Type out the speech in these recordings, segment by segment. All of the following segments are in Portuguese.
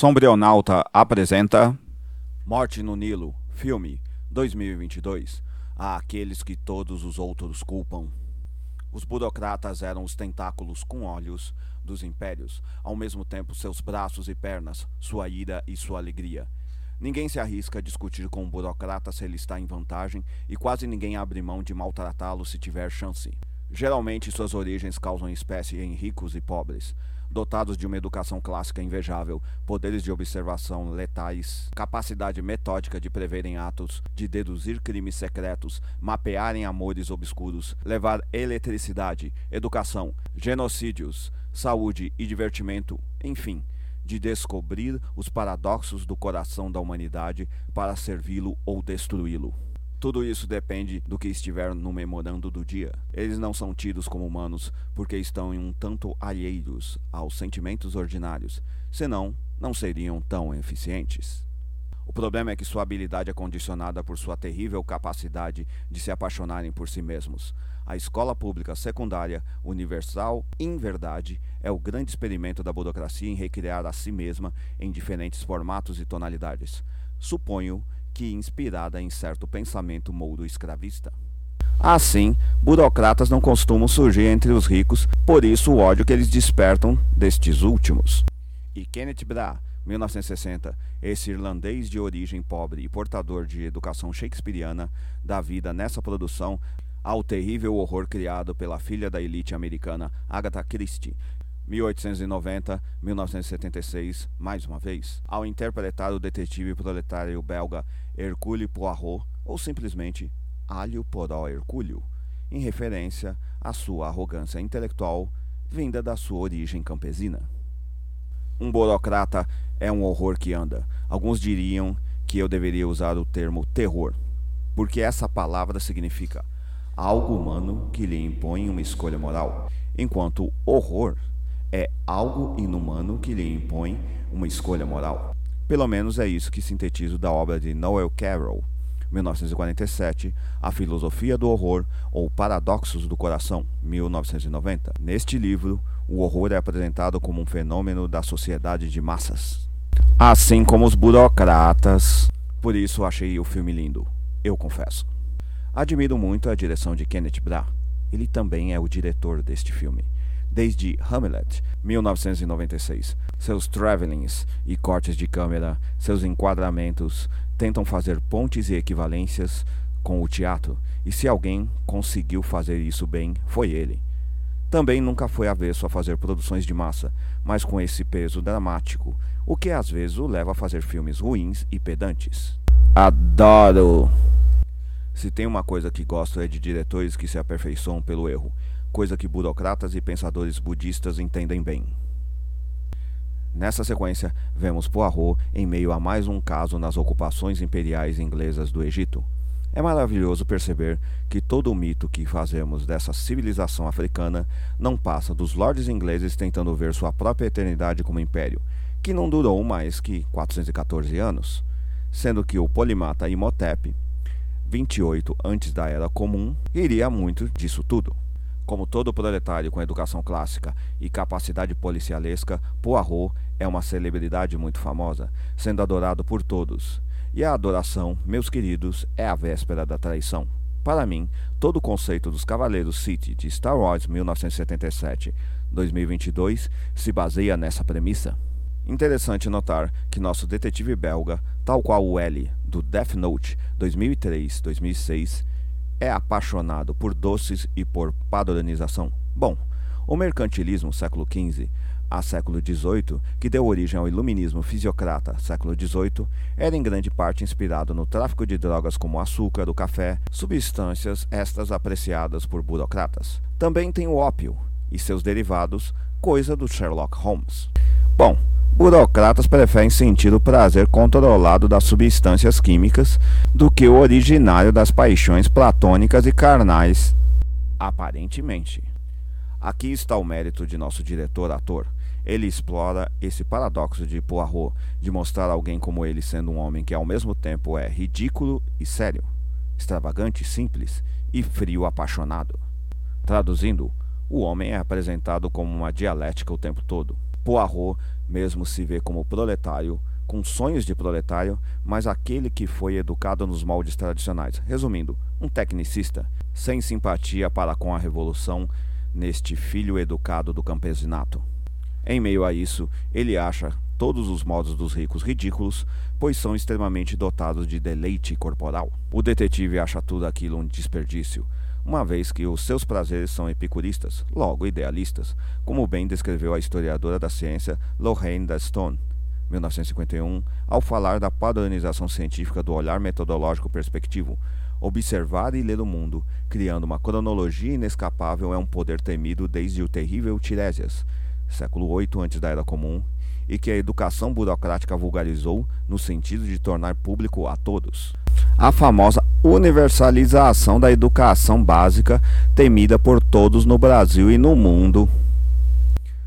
Sombrionauta apresenta Morte no Nilo, filme 2022. A aqueles que todos os outros culpam. Os burocratas eram os tentáculos com olhos dos impérios, ao mesmo tempo seus braços e pernas, sua ira e sua alegria. Ninguém se arrisca a discutir com um burocrata se ele está em vantagem e quase ninguém abre mão de maltratá-lo se tiver chance. Geralmente suas origens causam espécie em ricos e pobres, dotados de uma educação clássica invejável, poderes de observação letais, capacidade metódica de preverem atos, de deduzir crimes secretos, mapearem amores obscuros, levar eletricidade, educação, genocídios, saúde e divertimento, enfim, de descobrir os paradoxos do coração da humanidade para servi-lo ou destruí-lo. Tudo isso depende do que estiver no memorando do dia. Eles não são tidos como humanos porque estão em um tanto alheios aos sentimentos ordinários, senão não seriam tão eficientes. O problema é que sua habilidade é condicionada por sua terrível capacidade de se apaixonarem por si mesmos. A escola pública secundária universal, em verdade, é o grande experimento da burocracia em recriar a si mesma em diferentes formatos e tonalidades. Suponho que inspirada em certo pensamento mouro escravista. Assim, burocratas não costumam surgir entre os ricos, por isso o ódio que eles despertam destes últimos. E Kenneth Bra, 1960, esse irlandês de origem pobre e portador de educação shakespeariana, dá vida nessa produção ao terrível horror criado pela filha da elite americana Agatha Christie, 1890-1976, mais uma vez, ao interpretar o detetive proletário belga Hercule Poirot, ou simplesmente Alho Poró Hercúleo, em referência à sua arrogância intelectual vinda da sua origem campesina. Um burocrata é um horror que anda. Alguns diriam que eu deveria usar o termo terror, porque essa palavra significa algo humano que lhe impõe uma escolha moral, enquanto horror é algo inumano que lhe impõe uma escolha moral. Pelo menos é isso que sintetizo da obra de Noel Carroll, 1947, A Filosofia do Horror ou Paradoxos do Coração, 1990. Neste livro, o horror é apresentado como um fenômeno da sociedade de massas. Assim como os burocratas. Por isso achei o filme lindo, eu confesso. Admiro muito a direção de Kenneth Branagh. Ele também é o diretor deste filme desde Hamlet, 1996. Seus travelings e cortes de câmera, seus enquadramentos tentam fazer pontes e equivalências com o teatro, e se alguém conseguiu fazer isso bem, foi ele. Também nunca foi avesso a fazer produções de massa, mas com esse peso dramático, o que às vezes o leva a fazer filmes ruins e pedantes. Adoro! Se tem uma coisa que gosto é de diretores que se aperfeiçoam pelo erro coisa que burocratas e pensadores budistas entendem bem. Nessa sequência, vemos Poirot em meio a mais um caso nas ocupações imperiais inglesas do Egito. É maravilhoso perceber que todo o mito que fazemos dessa civilização africana não passa dos lordes ingleses tentando ver sua própria eternidade como império, que não durou mais que 414 anos, sendo que o polimata Imhotep, 28 antes da Era Comum, iria muito disso tudo. Como todo proletário com educação clássica e capacidade policialesca, Poirot é uma celebridade muito famosa, sendo adorado por todos. E a adoração, meus queridos, é a véspera da traição. Para mim, todo o conceito dos Cavaleiros City de Star Wars 1977-2022 se baseia nessa premissa. Interessante notar que nosso detetive belga, tal qual o L do Death Note 2003-2006, é apaixonado por doces e por padronização? Bom, o mercantilismo século XV a século XVIII, que deu origem ao iluminismo fisiocrata século XVIII, era em grande parte inspirado no tráfico de drogas como açúcar, o café, substâncias estas apreciadas por burocratas. Também tem o ópio e seus derivados, coisa do Sherlock Holmes. Bom, Burocratas preferem sentir o prazer controlado das substâncias químicas do que o originário das paixões platônicas e carnais, aparentemente. Aqui está o mérito de nosso diretor-ator. Ele explora esse paradoxo de Poirot, de mostrar alguém como ele sendo um homem que ao mesmo tempo é ridículo e sério, extravagante e simples e frio apaixonado. Traduzindo, o homem é apresentado como uma dialética o tempo todo Poirot mesmo se vê como proletário, com sonhos de proletário, mas aquele que foi educado nos moldes tradicionais. Resumindo, um tecnicista, sem simpatia para com a revolução, neste filho educado do campesinato. Em meio a isso, ele acha todos os modos dos ricos ridículos, pois são extremamente dotados de deleite corporal. O detetive acha tudo aquilo um desperdício, uma vez que os seus prazeres são epicuristas, logo idealistas, como bem descreveu a historiadora da ciência Lorraine Stone, 1951, ao falar da padronização científica do olhar metodológico perspectivo. Observar e ler o mundo, criando uma cronologia inescapável, é um poder temido desde o terrível Tiresias, século VIII antes da Era Comum, e que a educação burocrática vulgarizou no sentido de tornar público a todos. A famosa universalização da educação básica, temida por todos no Brasil e no mundo.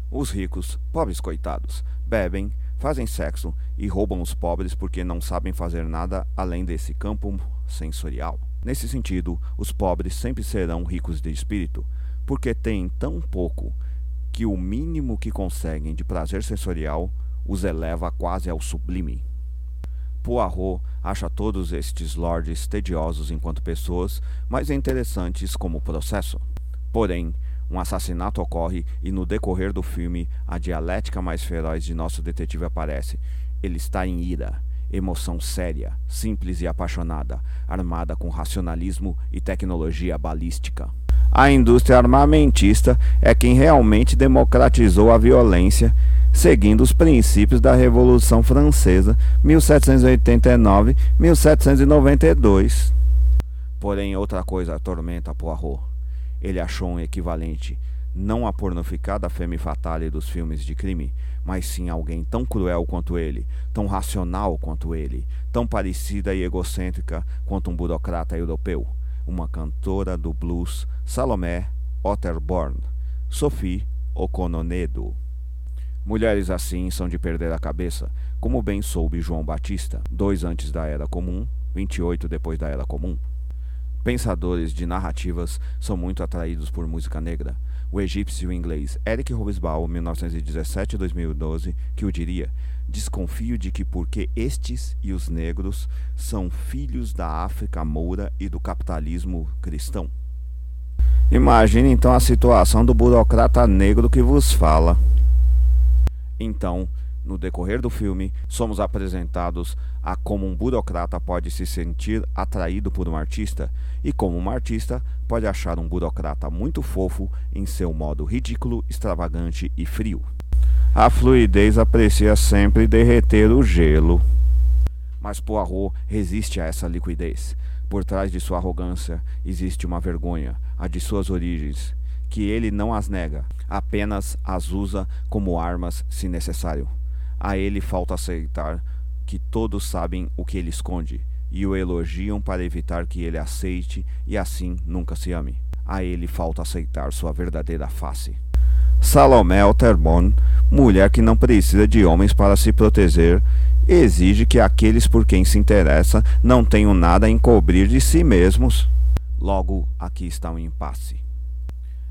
Os ricos, pobres coitados, bebem, fazem sexo e roubam os pobres porque não sabem fazer nada além desse campo sensorial. Nesse sentido, os pobres sempre serão ricos de espírito, porque têm tão pouco que o mínimo que conseguem de prazer sensorial os eleva quase ao sublime. Poirot acha todos estes lords tediosos enquanto pessoas, mas interessantes como processo. Porém, um assassinato ocorre e no decorrer do filme a dialética mais feroz de nosso detetive aparece. Ele está em ira, emoção séria, simples e apaixonada, armada com racionalismo e tecnologia balística. A indústria armamentista é quem realmente democratizou a violência, seguindo os princípios da Revolução Francesa 1789-1792. Porém, outra coisa atormenta Poirot. Ele achou um equivalente não a pornificada femme fatale dos filmes de crime, mas sim alguém tão cruel quanto ele, tão racional quanto ele, tão parecida e egocêntrica quanto um burocrata europeu uma cantora do blues, Salomé Otterborn, Sophie Okononedo. Mulheres assim são de perder a cabeça, como bem soube João Batista, dois antes da Era Comum, 28 depois da Era Comum. Pensadores de narrativas são muito atraídos por música negra. O egípcio inglês Eric Hobsbawm, 1917-2012, que o diria, Desconfio de que porque estes e os negros são filhos da África moura e do capitalismo cristão. Imagine então a situação do burocrata negro que vos fala. Então, no decorrer do filme, somos apresentados a como um burocrata pode se sentir atraído por um artista e como um artista pode achar um burocrata muito fofo em seu modo ridículo, extravagante e frio. A fluidez aprecia sempre derreter o gelo. Mas Poirot resiste a essa liquidez. Por trás de sua arrogância existe uma vergonha, a de suas origens, que ele não as nega, apenas as usa como armas se necessário. A ele falta aceitar que todos sabem o que ele esconde e o elogiam para evitar que ele aceite e assim nunca se ame. A ele falta aceitar sua verdadeira face. Salomé Alterbon, mulher que não precisa de homens para se proteger, exige que aqueles por quem se interessa não tenham nada a encobrir de si mesmos. Logo, aqui está um impasse.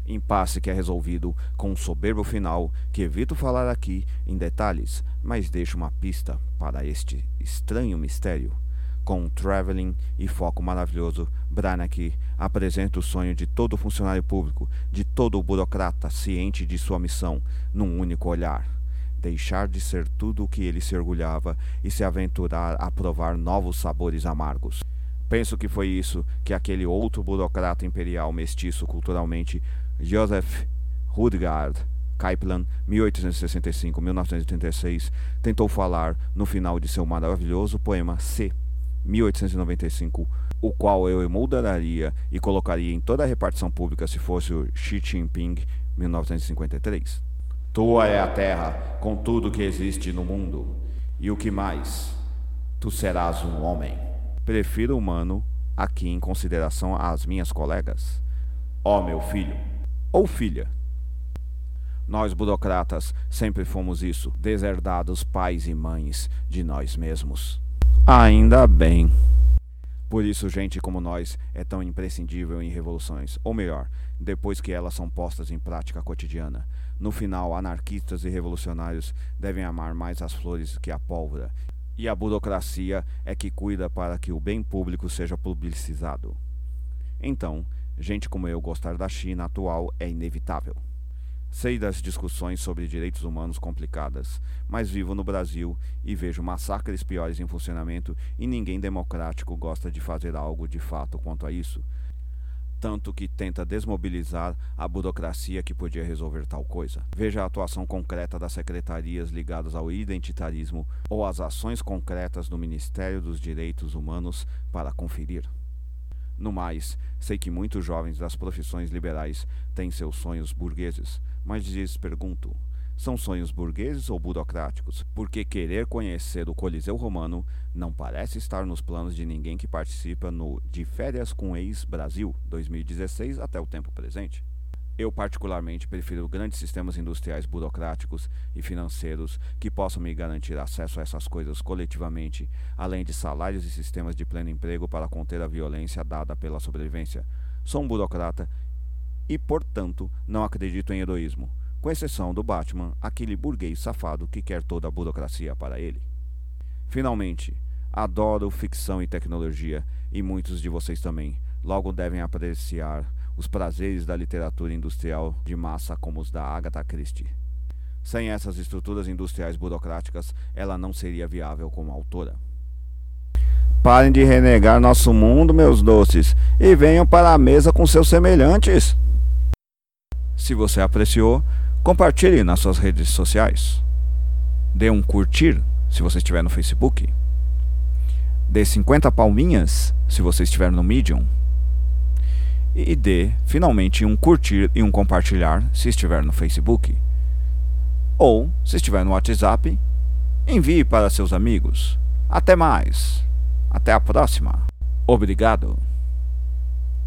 Impasse que é resolvido com um soberbo final que evito falar aqui em detalhes, mas deixo uma pista para este estranho mistério. Com traveling e foco maravilhoso, Branagh apresenta o sonho de todo funcionário público, de todo burocrata ciente de sua missão, num único olhar. Deixar de ser tudo o que ele se orgulhava e se aventurar a provar novos sabores amargos. Penso que foi isso que aquele outro burocrata imperial mestiço culturalmente, Joseph Rudgard Kaplan, 1865-1936, tentou falar no final de seu maravilhoso poema C 1895, o qual eu emoldaria e colocaria em toda a repartição pública se fosse o Xi Jinping, 1953. Tua é a terra, com tudo que existe no mundo, e o que mais? Tu serás um homem. Prefiro humano aqui em consideração às minhas colegas. Ó oh, meu filho, ou filha. Nós burocratas sempre fomos isso, deserdados pais e mães de nós mesmos. Ainda bem. Por isso, gente como nós é tão imprescindível em revoluções, ou melhor, depois que elas são postas em prática cotidiana. No final, anarquistas e revolucionários devem amar mais as flores que a pólvora, e a burocracia é que cuida para que o bem público seja publicizado. Então, gente como eu gostar da China atual é inevitável. Sei das discussões sobre direitos humanos complicadas, mas vivo no Brasil e vejo massacres piores em funcionamento e ninguém democrático gosta de fazer algo de fato quanto a isso. Tanto que tenta desmobilizar a burocracia que podia resolver tal coisa. Veja a atuação concreta das secretarias ligadas ao identitarismo ou as ações concretas do Ministério dos Direitos Humanos para conferir. No mais, sei que muitos jovens das profissões liberais têm seus sonhos burgueses, mas lhes pergunto: são sonhos burgueses ou burocráticos? Porque querer conhecer o Coliseu Romano não parece estar nos planos de ninguém que participa no De Férias com Ex-Brasil 2016 até o tempo presente. Eu, particularmente, prefiro grandes sistemas industriais burocráticos e financeiros que possam me garantir acesso a essas coisas coletivamente, além de salários e sistemas de pleno emprego para conter a violência dada pela sobrevivência. Sou um burocrata e, portanto, não acredito em heroísmo, com exceção do Batman, aquele burguês safado que quer toda a burocracia para ele. Finalmente, adoro ficção e tecnologia, e muitos de vocês também. Logo devem apreciar os prazeres da literatura industrial de massa como os da Agatha Christie. Sem essas estruturas industriais burocráticas, ela não seria viável como autora. Parem de renegar nosso mundo, meus doces, e venham para a mesa com seus semelhantes. Se você apreciou, compartilhe nas suas redes sociais. Dê um curtir se você estiver no Facebook. Dê 50 palminhas se você estiver no Medium e dê finalmente um curtir e um compartilhar se estiver no Facebook. Ou, se estiver no WhatsApp, envie para seus amigos. Até mais. Até a próxima. Obrigado.